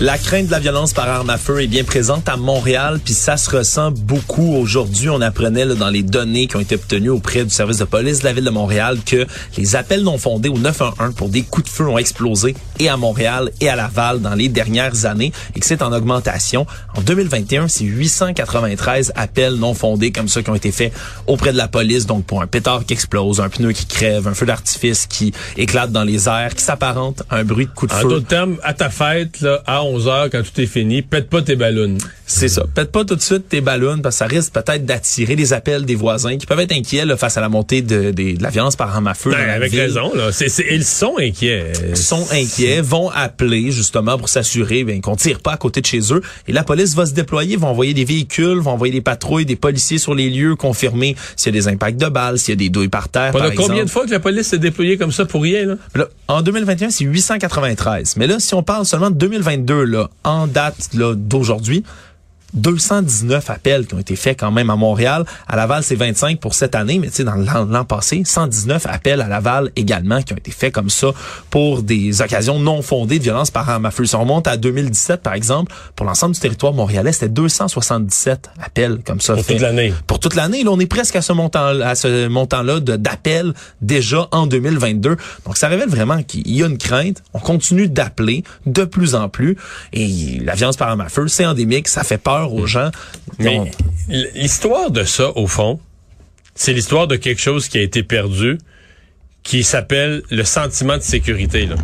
La crainte de la violence par arme à feu est bien présente à Montréal, puis ça se ressent beaucoup aujourd'hui. On apprenait là, dans les données qui ont été obtenues auprès du service de police de la ville de Montréal que les appels non fondés au 911 pour des coups de feu ont explosé et à Montréal et à Laval dans les dernières années et que c'est en augmentation. En 2021, c'est 893 appels non fondés comme ça qui ont été faits auprès de la police, donc pour un pétard qui explose, un pneu qui crève, un feu d'artifice qui éclate dans les airs, qui s'apparente à un bruit de coup de En feu. d'autres termes, à ta fête, là, à 11 heures, quand tout est fini, pète pas tes ballons. C'est ça. Pète pas tout de suite tes ballons parce que ça risque peut-être d'attirer les appels des voisins qui peuvent être inquiets là, face à la montée de, de- de la violence par arme à feu. Ben, avec ville. raison, là. Ils sont inquiets. Ils sont inquiets, vont appeler justement pour s'assurer ben, qu'on tire pas à côté de chez eux. Et la police va se déployer, va envoyer des véhicules, va envoyer des patrouilles, des policiers sur les lieux, confirmer s'il y a des impacts de balles, s'il y a des douilles par terre. Par combien exemple. de fois que la police s'est déployée comme ça pour rien, là? Là, en 2021, c'est 893. Mais là, si on parle seulement de 2022, en date d'aujourd'hui, 219 appels qui ont été faits quand même à Montréal. À Laval, c'est 25 pour cette année, mais tu sais, dans l'an passé, 119 appels à Laval également qui ont été faits comme ça pour des occasions non fondées de violence par arme à feu. Si on remonte à 2017, par exemple, pour l'ensemble du territoire montréalais, c'était 277 appels comme ça. Pour faits. toute l'année. Pour toute l'année. Là, on est presque à ce montant, à ce montant-là d'appels déjà en 2022. Donc, ça révèle vraiment qu'il y a une crainte. On continue d'appeler de plus en plus. Et la violence par arme à feu, c'est endémique. Ça fait peur aux gens. Mais On- l'histoire de ça, au fond, c'est l'histoire de quelque chose qui a été perdu, qui s'appelle le sentiment de sécurité. Là.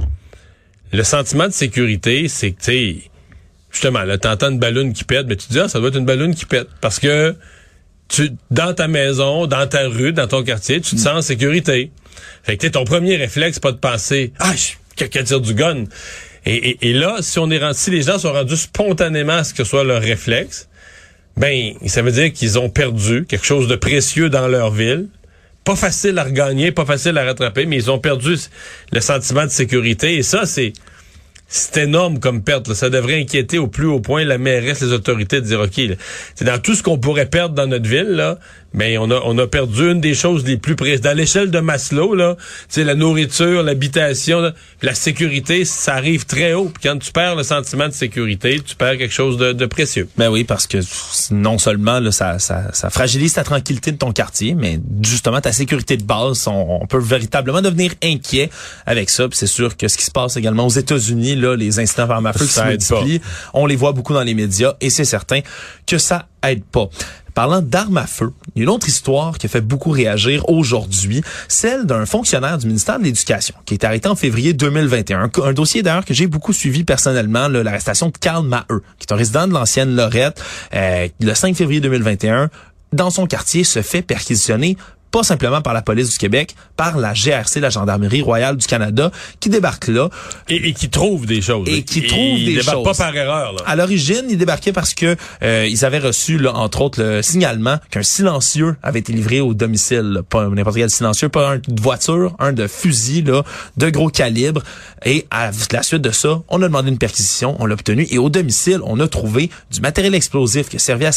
Le sentiment de sécurité, c'est que, tu sais, justement, là, t'entends une ballonne qui pète, mais tu te dis, ah, ça doit être une ballonne qui pète. Parce que tu, dans ta maison, dans ta rue, dans ton quartier, tu te sens en sécurité. Fait que, tu sais, ton premier réflexe, pas de penser, ah, quelqu'un tire du gun. Et, là, si on est si les gens sont rendus spontanément à ce que soit leur réflexe, ben, ça veut dire qu'ils ont perdu quelque chose de précieux dans leur ville. Pas facile à regagner, pas facile à rattraper, mais ils ont perdu le sentiment de sécurité. Et ça, c'est c'est énorme comme perte. là. Ça devrait inquiéter au plus haut point la mairesse, les autorités de dire OK, là, c'est dans tout ce qu'on pourrait perdre dans notre ville là, mais on a on a perdu une des choses les plus précieuses dans l'échelle de Maslow là, c'est la nourriture, l'habitation, la sécurité, ça arrive très haut. Puis quand tu perds le sentiment de sécurité, tu perds quelque chose de, de précieux. Ben oui, parce que non seulement là, ça, ça, ça fragilise ta tranquillité de ton quartier, mais justement ta sécurité de base, on, on peut véritablement devenir inquiet avec ça. Puis c'est sûr que ce qui se passe également aux États-Unis, là, les incidents par à feu qui se aide pas. multiplient, on les voit beaucoup dans les médias et c'est certain que ça aide pas. Parlant d'armes à feu, il y a une autre histoire qui a fait beaucoup réagir aujourd'hui, celle d'un fonctionnaire du ministère de l'Éducation qui est arrêté en février 2021. Un, dossier d'ailleurs que j'ai beaucoup suivi personnellement, l'arrestation de Karl Maheu, qui est un résident de l'ancienne Lorette, euh, le 5 février 2021, dans son quartier, se fait perquisitionner pas simplement par la police du Québec, par la GRC, la Gendarmerie royale du Canada, qui débarque là. Et, et qui trouve des choses. Et qui trouve ils des débarquent choses. pas par erreur. Là. À l'origine, ils débarquaient parce que euh, ils avaient reçu, là, entre autres, le signalement qu'un silencieux avait été livré au domicile. là. Pas n'importe quel silencieux, pas un de voiture, un de fusil là, de gros calibre. Et à la suite de ça, on a demandé une perquisition, on l'a obtenu. Et au domicile, on a trouvé du matériel explosif qui servait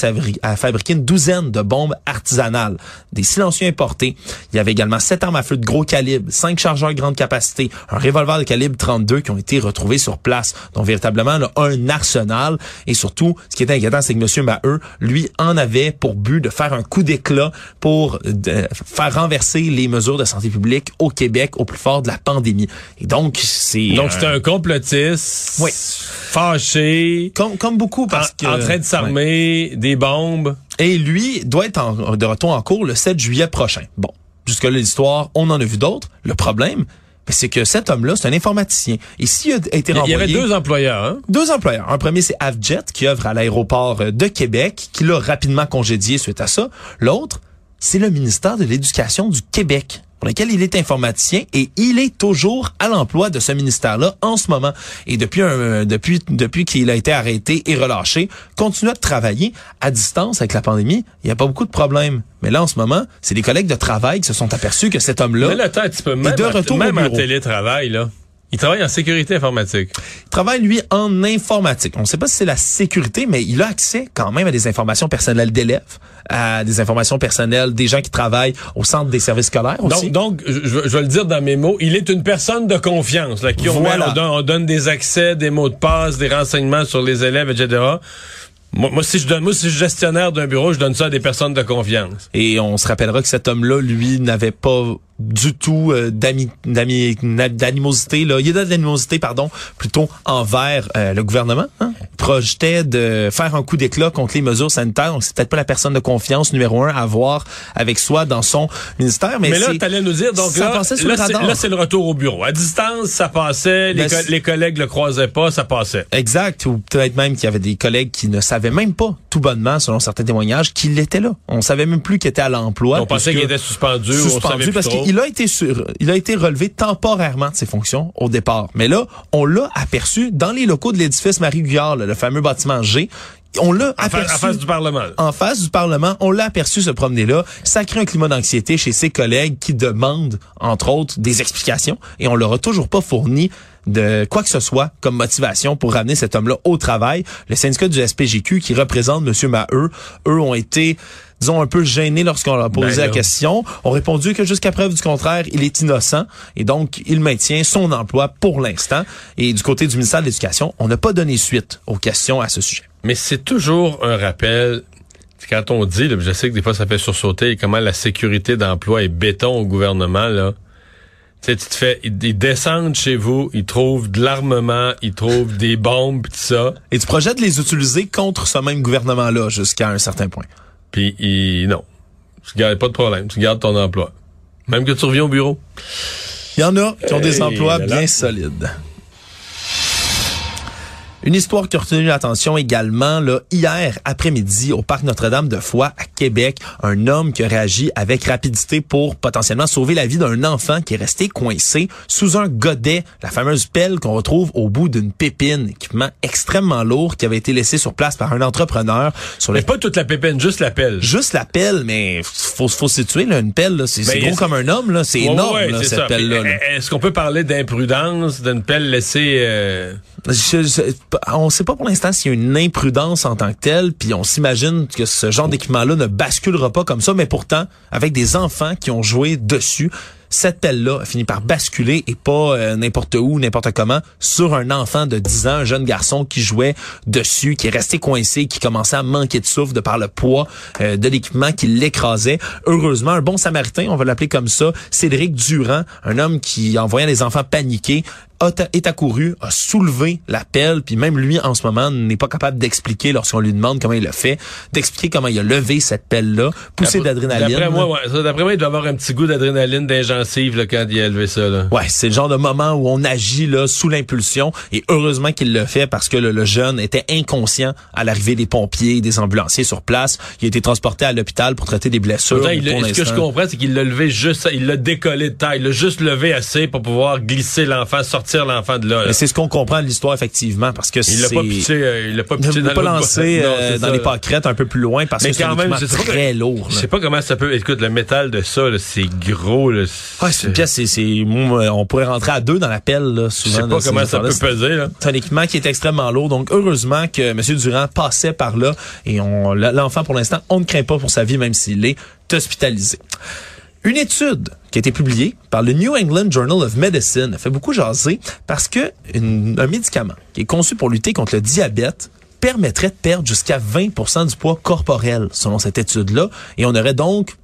à fabriquer une douzaine de bombes artisanales, des silencieux Il y avait également sept armes à feu de gros calibre, cinq chargeurs grande capacité, un revolver de calibre 32 qui ont été retrouvés sur place. Donc véritablement là, un arsenal. Et surtout, ce qui est inquiétant, c'est que M. Maheu, lui, en avait pour but de faire un coup d'éclat pour euh, faire renverser les mesures de santé publique au Québec au plus fort de la pandémie. Et donc, c'est... Donc euh, c'est un complotiste Oui. fâché, comme, comme beaucoup en, parce que... en train de s'armer, des bombes. Et lui doit être en- de retour en cours le 7 juillet prochain. Bon, jusque-là, l'histoire, on en a vu d'autres. Le problème, ben, c'est que cet homme-là, c'est un informaticien. Et s'il a été Il y renvoyé... avait deux employeurs. Hein? Deux employeurs. Un premier, c'est Avjet, qui œuvre à l'aéroport euh, de Québec, qui l'a rapidement congédié suite à ça. L'autre, c'est le ministère de l'Éducation du Québec. Pour lequel il est informaticien et il est toujours à l'emploi de ce ministère-là en ce moment. Et depuis un, depuis depuis qu'il a été arrêté et relâché, continue à travailler à distance avec la pandémie. Il n'y a pas beaucoup de problèmes. Mais là, en ce moment, c'est des collègues de travail qui se sont aperçus que cet homme-là. Même, de en- retour au même en bureau. télétravail, là, il travaille en sécurité informatique. Il travaille, lui, en informatique. On ne sait pas si c'est la sécurité, mais il a accès quand même à des informations personnelles d'élèves, à des informations personnelles des gens qui travaillent au centre des services scolaires aussi. Donc, donc je, je vais le dire dans mes mots, il est une personne de confiance, là, qui on, met- Voilà. on donne, on donne des accès, des mots de passe, des renseignements sur les élèves, etc. Moi, moi, si je donne, moi, si je suis gestionnaire d'un bureau, je donne ça à des personnes de confiance. Et on se rappellera que cet homme-là, lui, n'avait pas du tout euh, d'animosité, là. Il y a de l'animosité, pardon, plutôt envers euh, le gouvernement. Hein? Projetait de faire un coup d'éclat contre les mesures sanitaires. Donc, c'est peut-être pas la personne de confiance numéro un à avoir avec soi dans son ministère. Mais, Mais, là, c'est- t'allais nous dire, donc ça là, là, le c'est, c'est le retour au bureau. À distance, ça passait, les, Ben, co- les collègues le croisaient pas, ça passait. Exact, ou peut-être même qu'il y avait des collègues qui ne savaient même pas, tout bonnement, selon certains témoignages, qu'il était là. On savait même plus qu'il était à l'emploi. on pensait qu'il était suspendu, ou on savait suspendu plus parce trop. Qu'il a été sur, il a été relevé temporairement de ses fonctions au départ. Mais là, on l'a aperçu dans les locaux de l'édifice Marie-Guyard, le fameux bâtiment G. On l'a aperçu en face du Parlement. en face du Parlement, on l'a aperçu se promener là. Ça crée un climat d'anxiété chez ses collègues qui demandent, entre autres, des explications et on leur a toujours pas fourni de quoi que ce soit comme motivation pour ramener cet homme-là au travail. Le syndicat du SPGQ qui représente M. Maheu, eux ont été disons un peu gênés lorsqu'on leur a posé Ben la question, ont répondu que jusqu'à preuve du contraire, il est innocent et donc il maintient son emploi pour l'instant. Et du côté du ministère de l'Éducation, on n'a pas donné suite aux questions à ce sujet. Mais c'est toujours un rappel. Quand on dit, là, je sais que des fois ça fait sursauter comment la sécurité d'emploi est béton au gouvernement, là. Tu sais, tu te fais, ils, ils descendent chez vous, ils trouvent de l'armement, ils trouvent des bombes, pis tout ça, Et tu projettes de les utiliser contre ce même gouvernement-là jusqu'à un certain point. Puis non. Tu gardes pas de problème, tu gardes ton emploi. Même que tu reviens au bureau. Il y en a qui ont des Hey, emplois là. bien solides. Une histoire qui a retenu l'attention également, là, hier après-midi, au Parc Notre-Dame de Foix, à Québec, un homme qui a réagi avec rapidité pour potentiellement sauver la vie d'un enfant qui est resté coincé sous un godet, la fameuse pelle qu'on retrouve au bout d'une pépine, équipement extrêmement lourd qui avait été laissé sur place par un entrepreneur sur Mais pas toute la pépine, juste la pelle. Juste la pelle, mais faut, faut se situer, là, une pelle, là, c'est Ben, gros comme un homme, là, c'est Ouais, énorme, ouais, là, cette pelle-là. Est-ce qu'on peut parler d'imprudence, d'une pelle laissée... euh, Je- je- on sait pas pour l'instant s'il y a une imprudence en tant que telle, puis on s'imagine que ce genre d'équipement-là ne basculera pas comme ça, mais pourtant, avec des enfants qui ont joué dessus, cette pelle-là a fini par basculer et pas euh, n'importe où, n'importe comment, sur un enfant de 10 ans, un jeune garçon qui jouait dessus, qui est resté coincé, qui commençait à manquer de souffle de par le poids euh, de l'équipement qui l'écrasait. Heureusement, un bon samaritain, on va l'appeler comme ça, Cédric Durand, un homme qui, en voyant les enfants paniquer, a est accouru, a soulevé la pelle, puis même lui, en ce moment, n'est pas capable d'expliquer, lorsqu'on lui demande comment il le fait, d'expliquer comment il a levé cette pelle-là, poussé d'adrénaline. D'après moi, ouais, d'après moi, il doit avoir un petit goût d'adrénaline les gencives, là, quand il a levé ça, là. Ouais, c'est le genre de moment où on agit là sous l'impulsion et heureusement qu'il le fait parce que le, le jeune était inconscient à l'arrivée des pompiers, des ambulanciers sur place. Il a été transporté à l'hôpital pour traiter des blessures. Il ce que je comprends, c'est qu'il l'a levé juste, il l'a décollé de taille, il l'a juste levé assez pour pouvoir glisser l'enfant, sortir l'enfant de là. c'est ce qu'on comprend de l'histoire effectivement parce que Il l'a c'est pas pitché, euh, il l'a pas pitché dans pas lancé euh, dans ça, les pâquerettes un peu plus loin parce Mais que c'est quand même, je sais très que- lourd. Je sais pas comment ça peut. Écoute, le métal de ça, c'est gros. Là, c'est une pièce, c'est, on pourrait rentrer à deux dans la pelle, là, Je souvent. sais dans pas comment ça peut peser. Là. C'est un équipement qui est extrêmement lourd. Donc, heureusement que M. Durand passait par là et on, l'enfant, pour l'instant, on ne craint pas pour sa vie, même s'il est hospitalisé. Une étude qui a été publiée par le New England Journal of Medicine a fait beaucoup jaser parce que un médicament qui est conçu pour lutter contre le diabète permettrait de perdre jusqu'à 20% du poids corporel, selon cette étude-là. Et on aurait donc,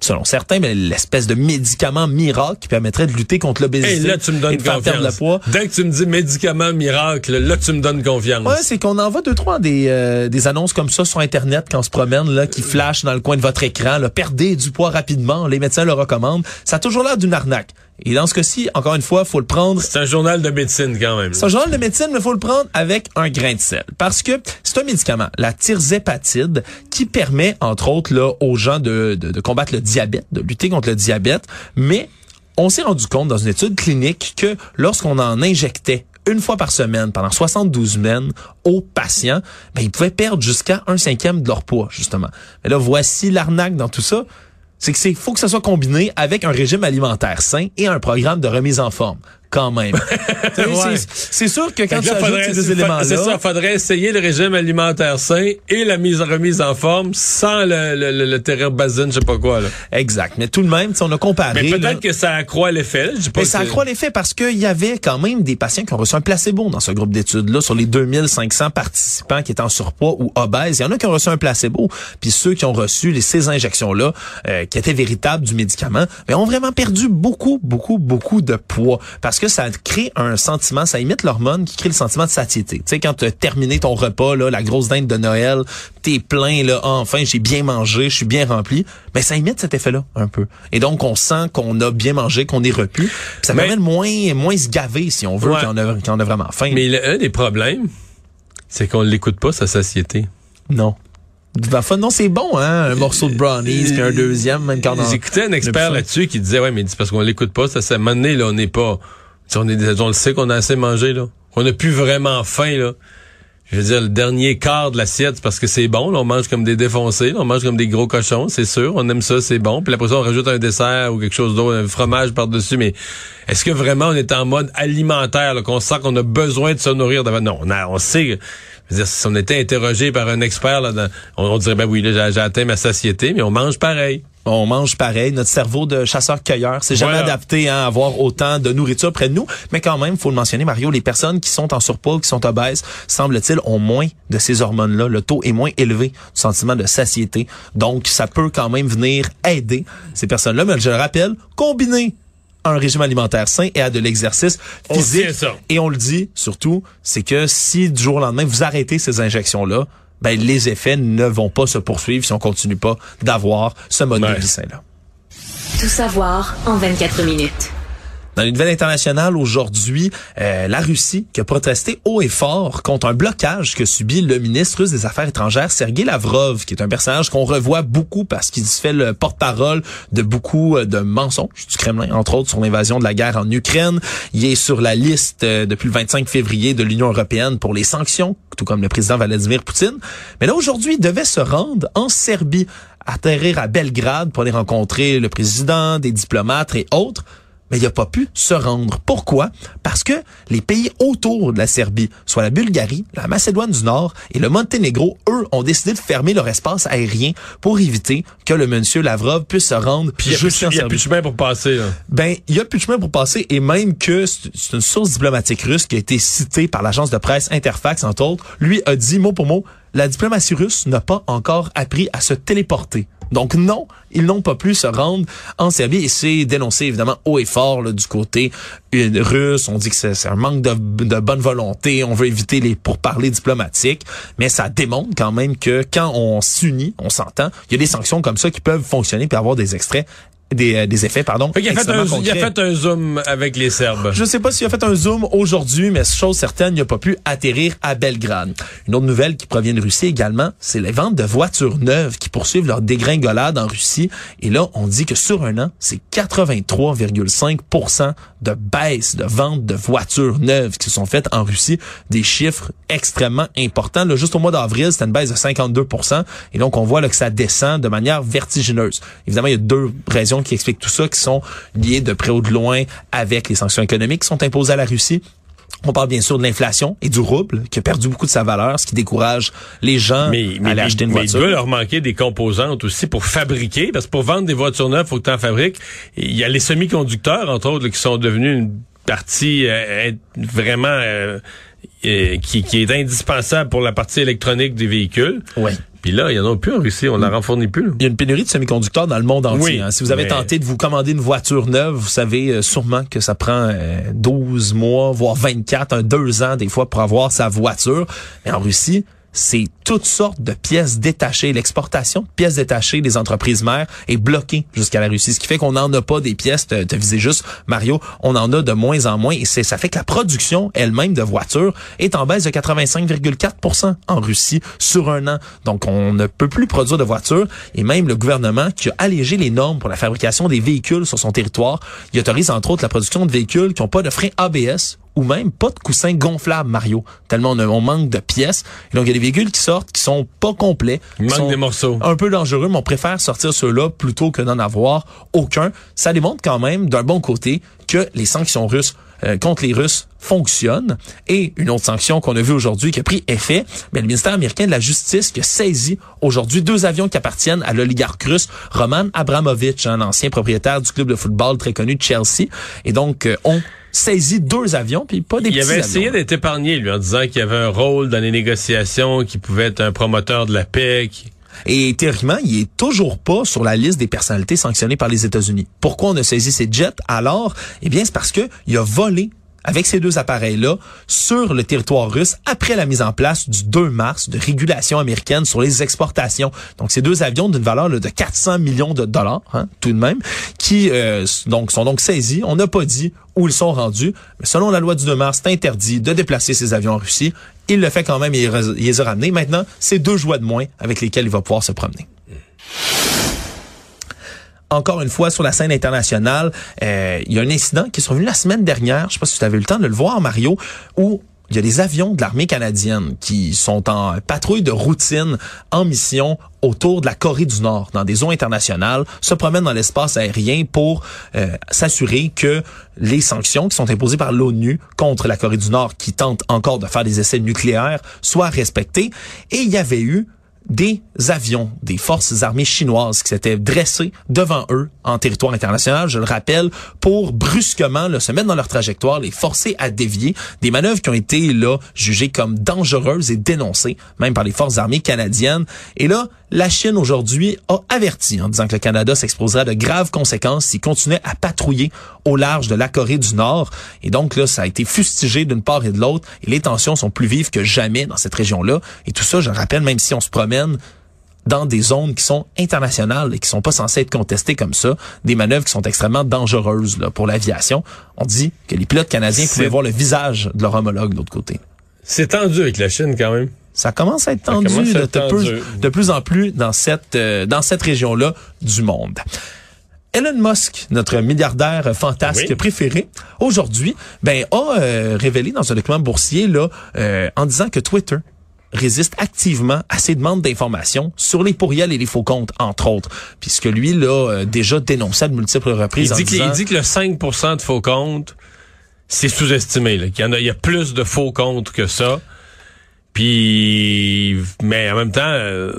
selon certains, mais l'espèce de médicament miracle qui permettrait de lutter contre l'obésité Et là, tu me donnes et de faire perdre le confiance. poids. Dès que tu me dis médicament miracle, là, tu me donnes confiance. Ouais, c'est qu'on envoie deux trois des euh, des annonces comme ça sur internet quand on se promène là qui flashent dans le coin de votre écran, là, perdez du poids rapidement, les médecins le recommandent. Ça a toujours l'air d'une arnaque. Et dans ce cas-ci, encore une fois, faut le prendre C'est un journal de médecine quand même. c'est un journal de médecine, mais faut le prendre avec un grain de sel. Parce que c'est un médicament, la tirzépatide, qui permet, entre autres, là, aux gens de, de, de combattre le diabète, de lutter contre le diabète, mais on s'est rendu compte dans une étude clinique que lorsqu'on en injectait une fois par semaine pendant 72 semaines aux patients, ben, ils pouvaient perdre jusqu'à un cinquième de leur poids, justement. Mais là, voici l'arnaque dans tout ça c'est que c'est faut que ça soit combiné avec un régime alimentaire sain et un programme de remise en forme quand même. C'est sûr que quand tu ajoutes ces éléments-là... C'est ça, faudrait essayer le régime alimentaire sain et la mise remise en forme sans le, le, le, le basine, je sais pas quoi. Là. Exact. Mais tout de même, si on a comparé... Mais peut-être que ça accroît l'effet. Mais ça accroît l'effet parce qu'il y avait quand même des patients qui ont reçu un placebo dans ce groupe d'études-là. Sur les 2500 participants qui étaient en surpoids ou obèses, il y en a qui ont reçu un placebo. Puis ceux qui ont reçu les, ces injections-là, euh, qui étaient véritables du médicament, mais ont vraiment perdu beaucoup, beaucoup, beaucoup de poids. Parce parce que ça crée un sentiment, ça imite l'hormone qui crée le sentiment de satiété. Tu sais, quand tu as terminé ton repas, là, la grosse dinde de Noël, t'es plein, là, ah, enfin, j'ai bien mangé, je suis bien rempli, ben ça imite cet effet-là un peu. Et donc, on sent qu'on a bien mangé, qu'on est repu. ça permet de moins, moins se gaver, si on veut, quand, on a, a vraiment faim. Mais le, un des problèmes, c'est qu'on l'écoute pas, sa satiété. Non. non, c'est bon, hein, un morceau de brownies, puis un deuxième, même quand on... J'écoutais un expert là-dessus qui disait, ouais, mais c'est parce qu'on l'écoute pas, ça, ça, donné, là, on n'est pas, on, le sait qu'on a assez mangé, là. On n'a plus vraiment faim, là. Je veux dire, le dernier quart de l'assiette, parce que c'est bon, on mange comme des défoncés, on mange comme des gros cochons, c'est sûr, on aime ça, c'est bon. Puis après ça, on rajoute un dessert ou quelque chose d'autre, un fromage par-dessus, mais est-ce que vraiment on est en mode alimentaire, qu'on sent qu'on a besoin de se nourrir? Non, on, on sait... Je veux dire, si on était interrogé par un expert, là, on, dirait, ben oui, là, j'ai atteint ma satiété, mais on mange pareil on mange pareil. Notre cerveau de chasseur-cueilleur, c'est jamais adapté hein, à avoir autant de nourriture près de nous. Mais quand même, faut le mentionner, Mario, les personnes qui sont en surpoids, qui sont obèses, semble-t-il, ont moins de ces hormones-là. Le taux est moins élevé du sentiment de satiété. Donc, ça peut quand même venir aider ces personnes-là. Mais je le rappelle, un régime alimentaire sain et à de l'exercice physique. Et on le dit surtout, c'est que si du jour au lendemain vous arrêtez ces injections-là, ben, les effets ne vont pas se poursuivre si on continue pas d'avoir ce mode de vie sain-là. Tout savoir en 24 minutes. Dans une nouvelle internationale aujourd'hui, euh, la Russie qui a protesté haut et fort contre un blocage que subit le ministre russe des Affaires étrangères, Sergei Lavrov, qui est un personnage qu'on revoit beaucoup parce qu'il se fait le porte-parole de beaucoup euh, de mensonges du Kremlin, entre autres sur l'invasion de la guerre en Ukraine. Il est sur la liste euh, depuis le 25 février de l'Union européenne pour les sanctions, tout comme le président Vladimir Poutine. Mais là, aujourd'hui, il devait se rendre en Serbie, atterrir à Belgrade pour aller rencontrer le président, des diplomates et autres mais il n'a pas pu se rendre. Pourquoi? Parce que les pays autour de la Serbie, soit la Bulgarie, la Macédoine du Nord et le Monténégro, eux, ont décidé de fermer leur espace aérien pour éviter que le monsieur Lavrov puisse se rendre Puis il n'y a, plus de chemin pour passer. Là. Ben, il y a plus de chemin pour passer et même que c'est une source diplomatique russe qui a été citée par l'agence de presse Interfax, entre autres, lui a dit mot pour mot, la diplomatie russe n'a pas encore appris à se téléporter. Donc non, ils n'ont pas pu se rendre en Serbie et c'est dénoncé évidemment haut et fort du côté russe. On dit que c'est un manque de, bonne volonté, on veut éviter les pourparlers diplomatiques, mais ça démontre quand même que quand on s'unit, on s'entend, il y a des sanctions comme ça qui peuvent fonctionner puis avoir des extraits des, euh, des effets, pardon. il, a fait un, il a fait un zoom avec les Serbes. Je sais pas s'il a fait un zoom aujourd'hui, mais chose certaine, il n'a pas pu atterrir à Belgrade. Une autre nouvelle qui provient de Russie également, c'est les ventes de voitures neuves qui poursuivent leur dégringolade en Russie. Et là, on dit que sur un an, c'est 83,5% de baisse de ventes de voitures neuves qui se sont faites en Russie. Des chiffres extrêmement importants. Là, juste au mois d'avril, c'était une baisse de 52% Et donc, on voit là, que ça descend de manière vertigineuse. Évidemment, il y a deux raisons qui expliquent tout ça, qui sont liées de près ou de loin avec les sanctions économiques qui sont imposées à la Russie. On parle bien sûr de l'inflation et du rouble qui a perdu beaucoup de sa valeur, ce qui décourage les gens à aller acheter une voiture. Mais il doit leur manquer des composantes aussi pour fabriquer, parce que pour vendre des voitures neuves, il faut que tu en fabriques. Il y a les semi-conducteurs, entre autres, qui sont devenus une partie euh, vraiment euh, euh, qui, qui, est indispensable pour la partie électronique des véhicules. Ouais. Puis là, il y en a plus en Russie, on n'en en fournit plus. Il y a une pénurie de semi-conducteurs dans le monde entier. Hein. Si vous avez tenté de vous commander une voiture neuve, vous savez euh, sûrement que ça prend 12 mois, voire 24, un, deux ans des fois pour avoir sa voiture. Mais en Russie, c'est toutes sortes de pièces détachées. L'exportation de pièces détachées des entreprises mères est bloquée jusqu'à la Russie, ce qui fait qu'on n'en a pas des pièces, de, de viser juste, Mario, on en a de moins en moins et ça fait que la production elle-même de voitures est en baisse de 85,4% en Russie sur un an. Donc on ne peut plus produire de voitures et même le gouvernement qui a allégé les normes pour la fabrication des véhicules sur son territoire, il autorise entre autres la production de véhicules qui n'ont pas de frein ABS ou même pas de coussin gonflable, Mario. Tellement on, manque de pièces. Et donc, il y a des véhicules qui sortent qui sont pas complets. Il manque des morceaux. Un peu dangereux, mais on préfère sortir ceux-là plutôt que d'en avoir aucun. Ça démontre quand même, d'un bon côté, que les sanctions russes euh, contre les Russes fonctionnent. Et une autre sanction qu'on a vue aujourd'hui qui a pris effet, mais le ministère américain de la Justice qui a saisi aujourd'hui deux avions qui appartiennent à l'oligarque russe Roman Abramovich, un ancien propriétaire du club de football très connu de Chelsea. Et donc, euh, on saisi deux avions, puis pas des Il avait essayé d'être épargné, lui, en disant qu'il avait un rôle dans les négociations, qu'il pouvait être un promoteur de la paix. Et théoriquement, il est toujours pas sur la liste des personnalités sanctionnées par les États-Unis. Pourquoi on a saisi ces jets alors? Eh bien, c'est parce que il a volé avec ces deux appareils-là sur le territoire russe après la mise en place du 2 mars de régulation américaine sur les exportations. Donc, ces deux avions d'une valeur de 400 millions de dollars, hein, tout de même, qui euh, donc sont donc saisis. On n'a pas dit où ils sont rendus, mais selon la loi du 2 mars, c'est interdit de déplacer ces avions en Russie. Il le fait quand même et il les a ramenés. Maintenant, c'est deux joies de moins avec lesquelles il va pouvoir se promener encore une fois sur la scène internationale, euh, il y a un incident qui est survenu la semaine dernière, je sais pas si tu avais eu le temps de le voir Mario, où il y a des avions de l'armée canadienne qui sont en patrouille de routine en mission autour de la Corée du Nord, dans des eaux internationales, se promènent dans l'espace aérien pour euh, s'assurer que les sanctions qui sont imposées par l'ONU contre la Corée du Nord, qui tente encore de faire des essais nucléaires, soient respectées. Et il y avait eu des avions des forces armées chinoises qui s'étaient dressés devant eux en territoire international, je le rappelle, pour brusquement là, se mettre dans leur trajectoire, les forcer à dévier. Des manœuvres qui ont été là jugées comme dangereuses et dénoncées, même par les forces armées canadiennes. Et là, la Chine aujourd'hui a averti en disant que le Canada s'exposerait à de graves conséquences s'il continuait à patrouiller au large de la Corée du Nord. Et donc là, ça a été fustigé d'une part et de l'autre. Et les tensions sont plus vives que jamais dans cette région-là. Et tout ça, je le rappelle, même si on se promène dans des zones qui sont internationales et qui sont pas censées être contestées comme ça, des manœuvres qui sont extrêmement dangereuses là, pour l'aviation. On dit que les pilotes canadiens pouvaient voir le visage de leur homologue de l'autre côté. C'est tendu avec la Chine quand même. Ça commence à être tendu, de, Plus, en plus dans cette euh, dans cette région-là du monde. Elon Musk, notre milliardaire fantasque préféré, aujourd'hui, ben a euh, révélé dans un document boursier là euh, en disant que Twitter résiste activement à ces demandes d'informations sur les pourriels et les faux comptes, entre autres. Puisque lui, là, déjà dénoncé à de multiples reprises. Il dit, il dit que le 5% de faux comptes, c'est sous-estimé. Qu'il y en a, il y a plus de faux comptes que ça. Puis, mais en même temps, euh,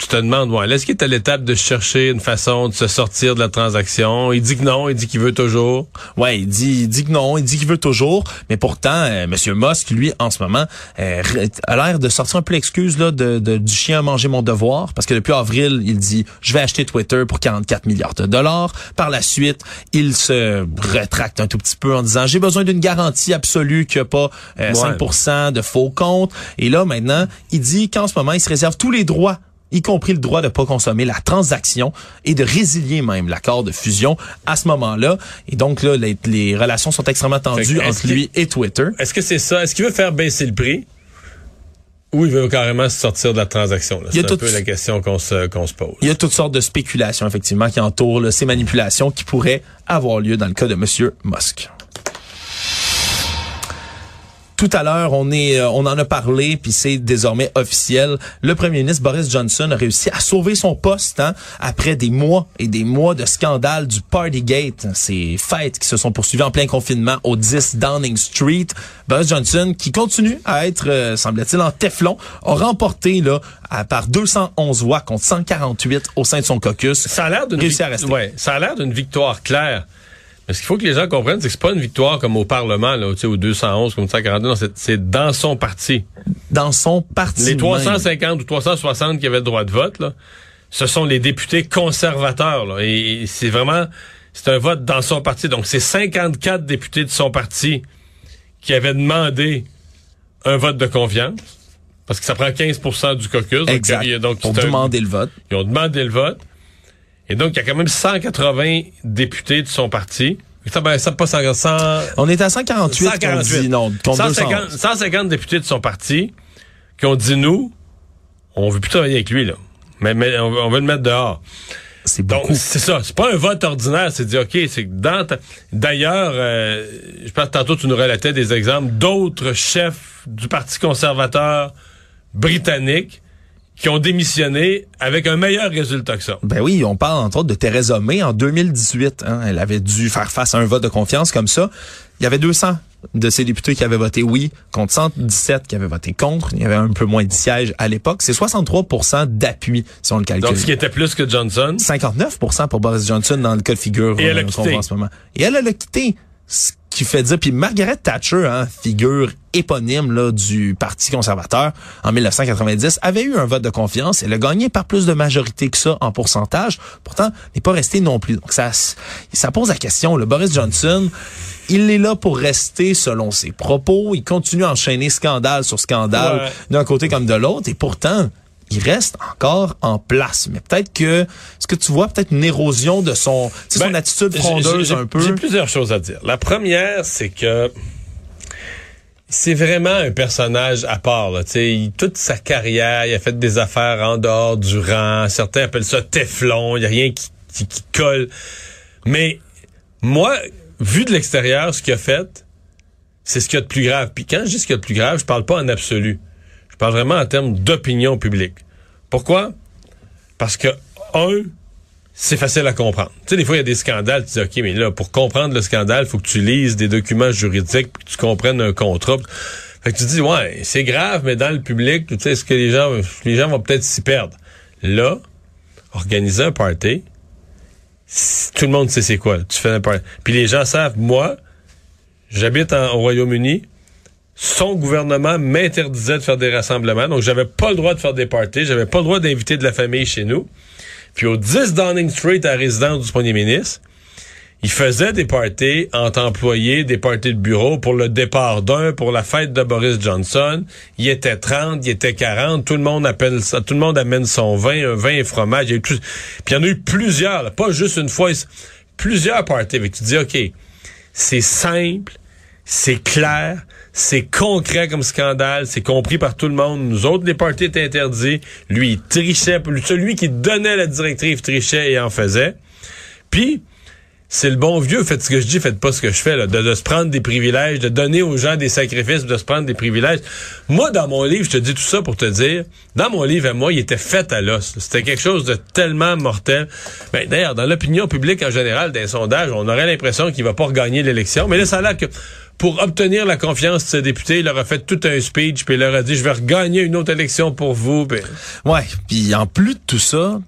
tu te demandes, ouais, est-ce qu'il est à l'étape de chercher une façon de se sortir de la transaction? Il dit que non, il dit qu'il veut toujours. Ouais, il dit, il dit que non, il dit qu'il veut toujours, mais pourtant, euh, Monsieur Musk, lui, en ce moment, euh, a l'air de sortir un peu l'excuse là de, du chien à manger mon devoir, parce que depuis avril, il dit, je vais acheter Twitter pour 44 milliards de dollars. Par la suite, il se rétracte un tout petit peu en disant, j'ai besoin d'une garantie absolue qu'il n'y a pas 5% euh, de faux comptes. Et là, maintenant, il dit qu'en ce moment, il se réserve tous les droits y compris le droit de pas consommer la transaction et de résilier même l'accord de fusion à ce moment-là. Et donc là, les, relations sont extrêmement tendues entre lui et Twitter. Est-ce que c'est ça? Est-ce qu'il veut faire baisser le prix? Ou il veut carrément sortir de la transaction. C'est un peu la question qu'on se, qu'on se pose. Il y a toutes sortes de spéculations, effectivement, qui entourent ces manipulations qui pourraient avoir lieu dans le cas de M. Musk. Tout à l'heure, on est, euh, on en a parlé, puis c'est désormais officiel. Le premier ministre Boris Johnson a réussi à sauver son poste hein, après des mois et des mois de scandale du Partygate, ces fêtes qui se sont poursuivies en plein confinement au 10 Downing Street. Boris Johnson, qui continue à être, euh, semble-t-il, en téflon, a remporté là à, par 211 voix contre 148 au sein de son caucus. Ça a l'air d'une ouais, ça a l'air d'une victoire claire. Ce qu'il faut que les gens comprennent, c'est que c'est pas une victoire comme au Parlement, là, au 211, comme 142, c'est dans son parti. Dans son parti. Les 350 ou 360 qui avaient le droit de vote, là, ce sont les députés conservateurs. Là, et c'est vraiment, c'est un vote dans son parti. Donc, c'est 54 députés de son parti qui avaient demandé un vote de confiance. parce que ça prend 15% du caucus. Exact. Donc, c'est un- demander le vote. Ils ont demandé le vote. Et donc, il y a quand même 180 députés de son parti. Ça, ben, ça pas 100, 100 On est à 148, qu'on 148. dit non, contre 150, 211. 150 députés de son parti qui ont dit nous, on veut plus travailler avec lui, là. Mais, mais on, veut- on veut le mettre dehors. C'est Donc, c'est ça. C'est pas un vote ordinaire. C'est dire, OK, c'est que dans ta- D'ailleurs, euh, je pense que tantôt, tu nous relatais des exemples d'autres chefs du Parti conservateur britannique qui ont démissionné avec un meilleur résultat que ça. Ben oui, on parle entre autres de Theresa May en 2018. hein. Elle avait dû faire face à un vote de confiance comme ça. Il y avait 200 de ces députés qui avaient voté oui, contre 117 qui avaient voté contre. Il y avait un peu moins de sièges à l'époque. C'est 63% d'appui, si on le calcule. Donc, ce qui était plus que Johnson. 59% pour Boris Johnson dans le cas de figure qu'on voit en ce moment. Et elle, elle a quitté. Ce qui fait dire, puis Margaret Thatcher, hein, figure éponyme là, du Parti conservateur en 1990, avait eu un vote de confiance. Elle a gagné par plus de majorité que ça en pourcentage. Pourtant, n'est pas resté non plus. Donc ça, ça pose la question. Le Boris Johnson, il est là pour rester selon ses propos. Il continue à enchaîner scandale sur scandale Ouais. d'un côté comme de l'autre. Et pourtant, il reste encore en place. Mais peut-être que, est-ce que tu vois peut-être une érosion de son, tu sais, son Ben, attitude frondeuse un peu? J'ai plusieurs choses à dire. La première, c'est que c'est vraiment un personnage à part. Là. Tu sais, il- toute sa carrière, il a fait des affaires en dehors du rang. Certains appellent ça Teflon. Il n'y a rien qui, qui, qui colle. Mais moi, vu de l'extérieur, ce qu'il a fait, c'est ce qu'il y a de plus grave. Puis quand je dis ce qu'il y a de plus grave, je parle pas en absolu. Parle vraiment en termes d'opinion publique. Pourquoi? Parce que, un, c'est facile à comprendre. Tu sais, des fois, il y a des scandales, tu dis, OK, mais là, pour comprendre le scandale, faut que tu lises des documents juridiques, puis que tu comprennes un contrat. Fait que tu dis, ouais, c'est grave, mais dans le public, tu sais, est-ce que les gens, les gens vont peut-être s'y perdre? Là, organiser un party, tout le monde sait c'est quoi. Tu fais un party. Puis les gens savent, moi, j'habite au Royaume-Uni, son gouvernement m'interdisait de faire des rassemblements, donc j'avais pas le droit de faire des parties, j'avais pas le droit d'inviter de la famille chez nous. Puis au 10 Downing Street, à résidence du premier ministre, il faisait des parties entre employés, des parties de bureau pour le départ d'un, pour la fête de Boris Johnson. Il était 30, il était 40, tout le monde appelle ça, tout le monde amène son vin, un vin et fromage. Puis il y en a eu plusieurs, là, pas juste une fois, plusieurs parties. Que tu dis, OK, c'est simple, c'est clair, c'est concret comme scandale, c'est compris par tout le monde. Nous autres, les parties étaient interdits. Lui, il trichait. Celui qui donnait la directive trichait et en faisait. Puis, c'est le bon vieux, faites ce que je dis, faites pas ce que je fais, là, de, se prendre des privilèges, de donner aux gens des sacrifices, de se prendre des privilèges. Moi, dans mon livre, je te dis tout ça pour te dire, dans mon livre à moi, il était fait à l'os. C'était quelque chose de tellement mortel. Ben, d'ailleurs, dans l'opinion publique en général, d'un sondage, on aurait l'impression qu'il va pas regagner l'élection. Mais là, ça a l'air que pour obtenir la confiance de ce député, il leur a fait tout un speech, puis il leur a dit, je vais regagner une autre élection pour vous. Puis- Ouais, puis en plus de tout ça,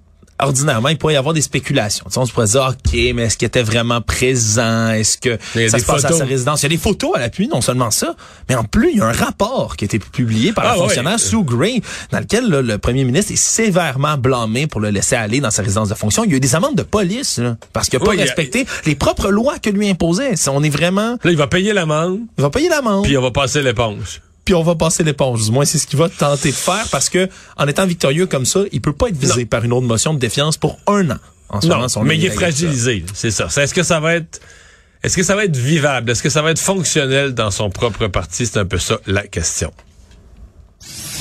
ordinairement, il pourrait y avoir des spéculations. Tu sais, on se pourrait dire, OK, mais est-ce qu'il était vraiment présent? Est-ce que ça se passe à photos. sa résidence? Il y a des photos à l'appui, non seulement ça, mais en plus, il y a un rapport qui a été publié par Ah la fonctionnaire. Sue Gray, dans lequel là, le premier ministre est sévèrement blâmé pour le laisser aller dans sa résidence de fonction. Il y a eu des amendes de police, là, parce qu'il n'a pas Oui, a- respecté les propres lois que lui imposait. On est vraiment... Là, il va payer l'amende, Il va payer l'amende puis on va passer l'éponge. Puis on va passer l'éponge. Du moins, c'est ce qu'il va tenter de faire parce que, en étant victorieux comme ça, il peut pas être visé par une autre motion de défiance pour un an. En Non, son mais il est fragilisé, c'est ça. Est-ce que ça va être est-ce que ça va être vivable? Est-ce que ça va être fonctionnel dans son propre parti? C'est un peu ça la question.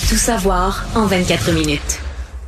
Tout savoir en 24 minutes.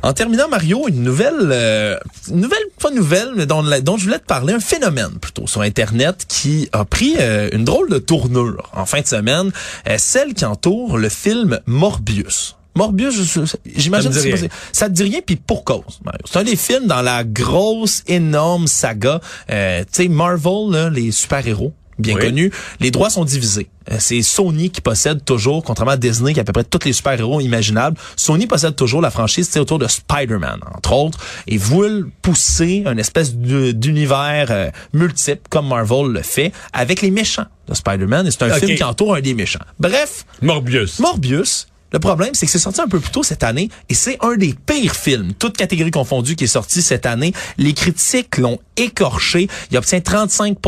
En terminant, Mario, une nouvelle, euh, une nouvelle, pas nouvelle, mais dont, je voulais te parler, un phénomène plutôt sur Internet qui a pris euh, une drôle de tournure en fin de semaine, euh, celle qui entoure le film Morbius. Morbius, j'imagine Ça que ça te dit rien, puis pour cause. Mario. C'est un des films dans la grosse, énorme saga, euh, tu sais, Marvel, là, les super-héros, bien Oui. connus, les droits sont divisés. Euh, C'est Sony qui possède toujours, contrairement à Disney qui a à peu près tous les super-héros imaginables, Sony possède toujours la franchise c'est autour de Spider-Man, entre autres, et veulent pousser une espèce d'univers euh, multiple, comme Marvel le fait, avec les méchants de Spider-Man, et c'est un film qui entoure un des méchants. Bref, Morbius. Morbius, le problème, c'est que c'est sorti un peu plus tôt cette année et c'est un des pires films, toutes catégories confondues, qui est sorti cette année. Les critiques l'ont écorché. Il obtient 35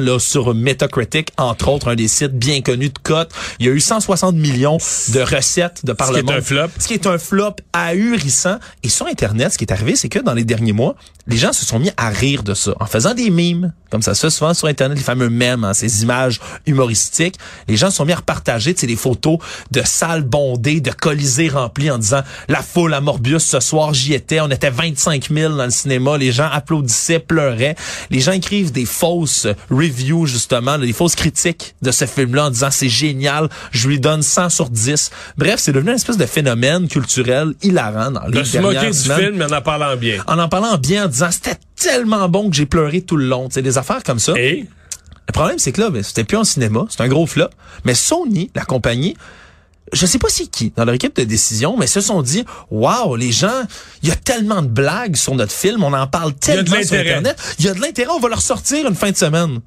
là, sur Metacritic, entre autres, un des sites bien connus de cote. Il y a eu 160 millions de recettes de par ce le qui est un flop. Ce qui est un flop ahurissant. Et sur Internet, ce qui est arrivé, c'est que dans les derniers mois, les gens se sont mis à rire de ça. En faisant des mimes, comme ça se fait souvent sur Internet, les fameux mèmes, hein, ces images humoristiques. Les gens se sont mis à repartager des photos de salles bondées, de colisées remplis en disant « La foule à Morbius, ce soir, j'y étais. On était 25 000 dans le cinéma. Les gens applaudissaient, pleuraient. » Les gens écrivent des fausses reviews, justement, des fausses critiques de ce film-là en disant « C'est génial. Je lui donne 100 sur 10. » Bref, c'est devenu une espèce de phénomène culturel hilarant dans les De se moquer du semaines. film, mais en en parlant bien. En en parlant bien, en disant « C'était tellement bon que j'ai pleuré tout le long. » C'est des affaires comme ça. Et? Le problème, c'est que là, ben, c'était plus en cinéma, c'est un gros flop. Mais Sony, la compagnie, je sais pas c'est qui dans leur équipe de décision, mais se sont dit, waouh, les gens, il y a tellement de blagues sur notre film, on en parle tellement sur. Internet, il y a de l'intérêt, on va leur sortir une fin de semaine.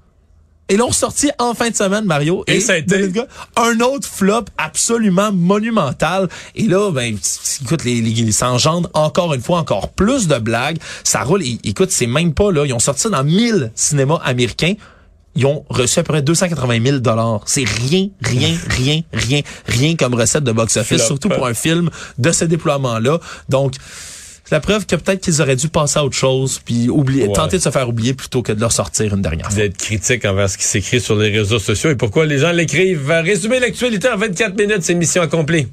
Et l'ont sorti en fin de semaine, Mario. Et ça a été? David Gars, un autre flop absolument monumental. Et là, ben, écoute, les, les, ça engendre encore une fois encore plus de blagues. Ça roule. Et, écoute, c'est même pas là. Ils ont sorti ça dans 1000 cinémas américains. Ils ont reçu à peu près 280 000 dollars. C'est rien, rien, rien, rien, rien comme recette de box-office, surtout pour un film de ce déploiement-là. Donc, c'est la preuve que peut-être qu'ils auraient dû passer à autre chose, puis oublier, Ouais. tenter de se faire oublier plutôt que de leur sortir une dernière fois. d'être critique envers ce qui s'écrit sur les réseaux sociaux et pourquoi les gens l'écrivent. Résumer l'actualité en 24 minutes, c'est mission accomplie.